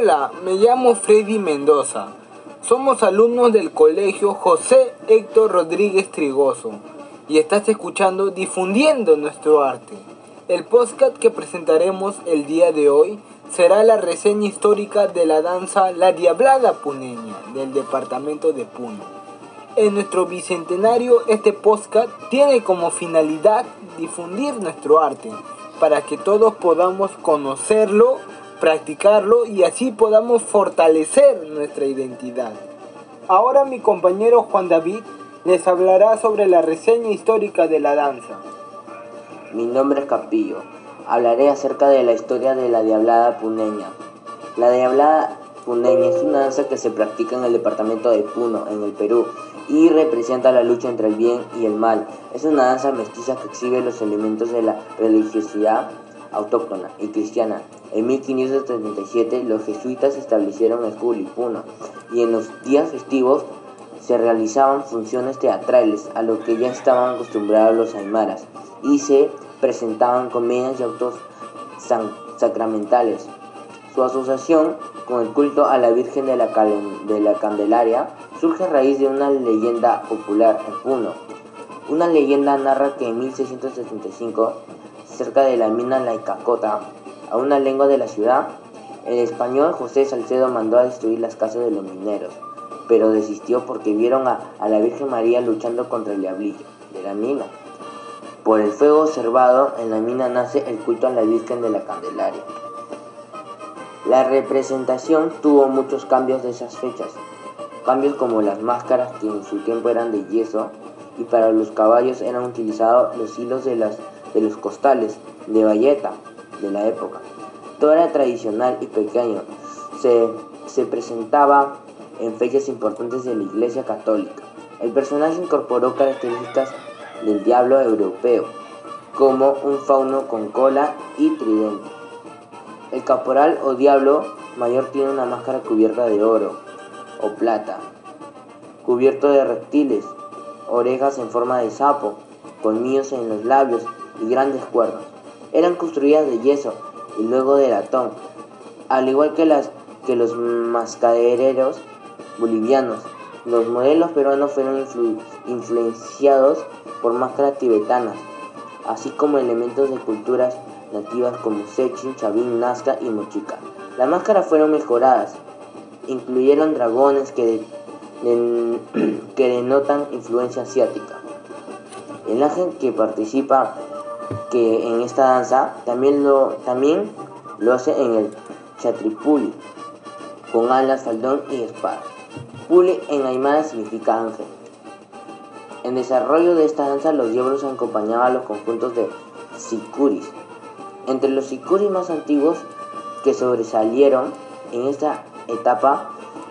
Hola, me llamo Freddy Mendoza. Somos alumnos del colegio José Héctor Rodríguez Trigoso y estás escuchando Difundiendo nuestro arte. El podcast que presentaremos el día de hoy será la reseña histórica de la danza La Diablada Puneña del departamento de Puno. En nuestro bicentenario este podcast tiene como finalidad difundir nuestro arte para que todos podamos conocerlo, practicarlo y así podamos fortalecer nuestra identidad. Ahora mi compañero Juan David les hablará sobre la reseña histórica de la danza. Mi nombre es Capillo. Hablaré acerca de la historia de la Diablada Puneña. La Diablada Puneña es una danza que se practica en el departamento de Puno, en el Perú, y representa la lucha entre el bien y el mal. Es una danza mestiza que exhibe los elementos de la religiosidad autóctona y cristiana. En 1577 los jesuitas establecieron el Puno y en los días festivos se realizaban funciones teatrales a lo que ya estaban acostumbrados los aymaras y se presentaban comedias y autos sacramentales. Su asociación con el culto a la Virgen de la, de la Candelaria surge a raíz de una leyenda popular en Puno. Una leyenda narra que en 1675, cerca de la mina La Icacota, a una lengua de la ciudad, el español José Salcedo mandó a destruir las casas de los mineros, pero desistió porque vieron a, a la Virgen María luchando contra el diablillo de la mina. Por el fuego observado en la mina nace el culto a la Virgen de la Candelaria. La representación tuvo muchos cambios de esas fechas, cambios como las máscaras que en su tiempo eran de yeso y para los caballos eran utilizados los hilos de, las, de los costales de bayeta de la época. Todo era tradicional y pequeño. Se, se presentaba en fechas importantes de la Iglesia Católica. El personaje incorporó características del diablo europeo, como un fauno con cola y tridente. El caporal o diablo mayor tiene una máscara cubierta de oro o plata, cubierto de reptiles, orejas en forma de sapo, colmillos en los labios y grandes cuernos. Eran construidas de yeso y luego de latón, al igual que, las, que los mascadereros bolivianos. Los modelos peruanos fueron influenciados por máscaras tibetanas, así como elementos de culturas nativas como Sechin, Chavin, Nazca y Mochica. Las máscaras fueron mejoradas, incluyeron dragones que, que denotan influencia asiática. El ángel que participa que en esta danza también lo, también lo hace en el chatripuli, con alas, faldón y espada. Puli en aymara significa ángel. En desarrollo de esta danza los diablos acompañaban a los conjuntos de sicuris. Entre los sicuris más antiguos que sobresalieron en esta etapa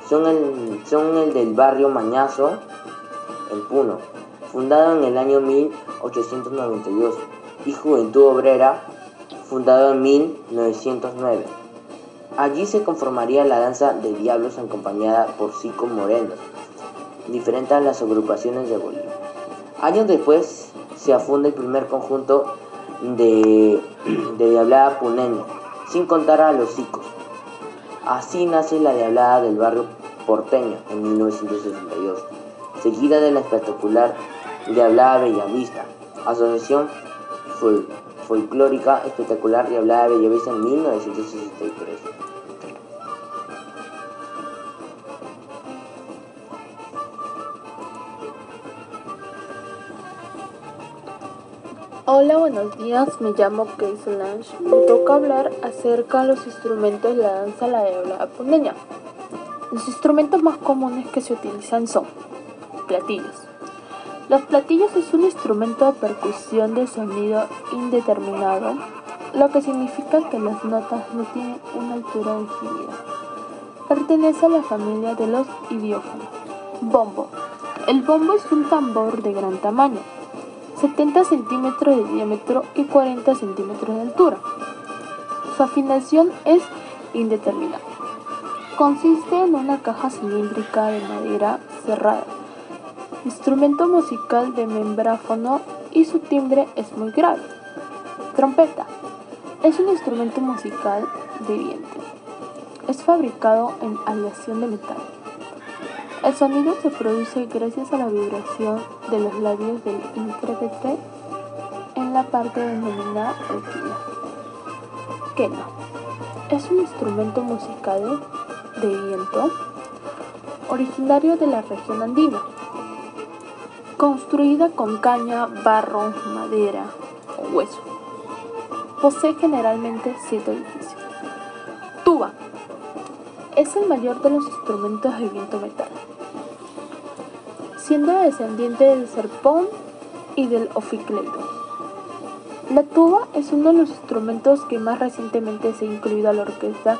son el, son el del barrio Mañazo en Puno, fundado en el año 1892, y Juventud Obrera, fundado en 1909. Allí se conformaría la danza de diablos acompañada por cinco morenos, diferente a las agrupaciones de Bolivia. Años después se afunda el primer conjunto de, de diablada puneña, sin contar a los cicos. Así nace la diablada del barrio porteño en 1962, seguida de la espectacular diablada Bellavista, asociación folclórica espectacular diablada Bellavista en 1963. Hola, buenos días, me llamo Kay Solange. Me toca hablar acerca de los instrumentos de la danza la de puneña. Los instrumentos más comunes que se utilizan son platillos. Los platillos es un instrumento de percusión de sonido indeterminado, lo que significa que las notas no tienen una altura definida. Pertenece a la familia de los idiófonos. Bombo. El bombo es un tambor de gran tamaño 70 centímetros de diámetro y 40 centímetros de altura. Su afinación es indeterminada. Consiste en una caja cilíndrica de madera cerrada, instrumento musical de membráfono y su timbre es muy grave. Trompeta. Es un instrumento musical de viento. es fabricado en aleación de metal. El sonido se produce gracias a la vibración de los labios del intérprete en la parte denominada retina. Quena es un instrumento musical de viento originario de la región andina, construida con caña, barro, madera o hueso. Posee generalmente siete orificios. Tuba es el mayor de los instrumentos de viento metal, siendo descendiente del serpón y del oficleto. La tuba es uno de los instrumentos que más recientemente se ha incluido a la orquesta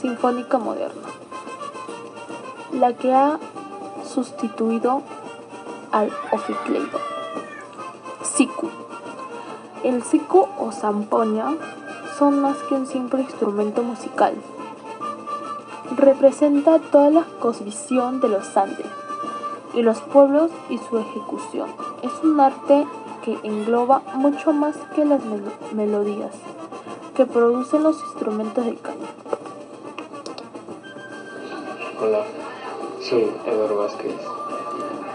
sinfónica moderna, la que ha sustituido al oficleto. Siku. El siku o zampoña son más que un simple instrumento musical. Representa toda la cosmovisión de los Andes y los pueblos y su ejecución. Es un arte que engloba mucho más que las melodías que producen los instrumentos de caña. Hola, soy Eduardo Vázquez,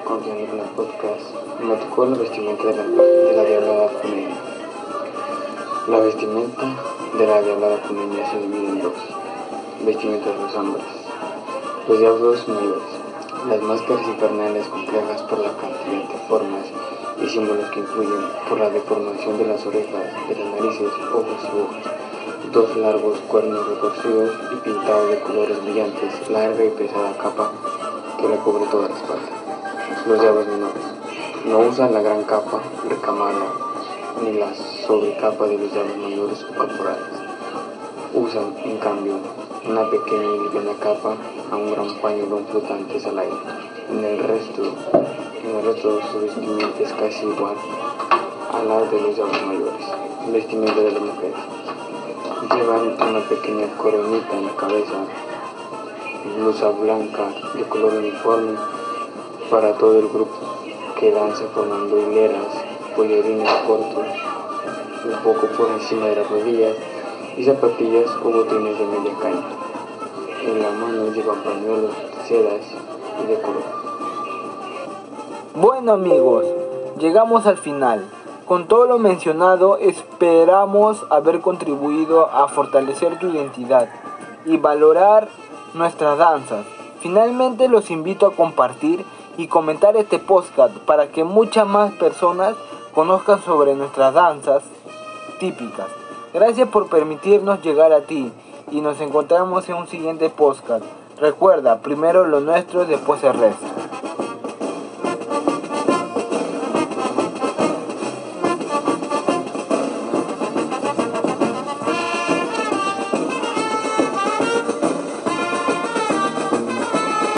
continuando con el podcast. Me tocó la vestimenta de la, de la diablada funeña. La vestimenta de la diablada funeña se divide en dos: vestimenta de los hombres, los diablos mayores, las máscaras infernales complejas por la cantidad de formas y símbolos que influyen por la deformación de las orejas, de las narices, ojos y bocas. Dos largos cuernos retorcidos y pintados de colores brillantes, larga y pesada capa que le cubre toda la espalda. Los diablos menores no usan la gran capa recamada ni la sobrecapa de los diablos mayores o corporales. Usan, en cambio, una pequeña y liviana capa a un gran pañuelo flotantes al aire. En el resto en el resto su vestimenta es casi igual a la de los diablos mayores, vestimenta de las mujeres. Llevan una pequeña coronita en la cabeza, blusa blanca de color uniforme para todo el grupo, que danza formando hileras, pollerines cortos, un poco por encima de las rodillas, y zapatillas o botines de media caña. En la mano llevan pañuelos, sedas y de color. Bueno amigos, llegamos al final. Con todo lo mencionado, esperamos haber contribuido a fortalecer tu identidad y valorar nuestras danzas. Finalmente los invito a compartir y comentar este podcast para que muchas más personas conozcan sobre nuestras danzas típicas. Gracias por permitirnos llegar a ti y nos encontramos en un siguiente podcast. Recuerda, primero lo nuestro, después el resto.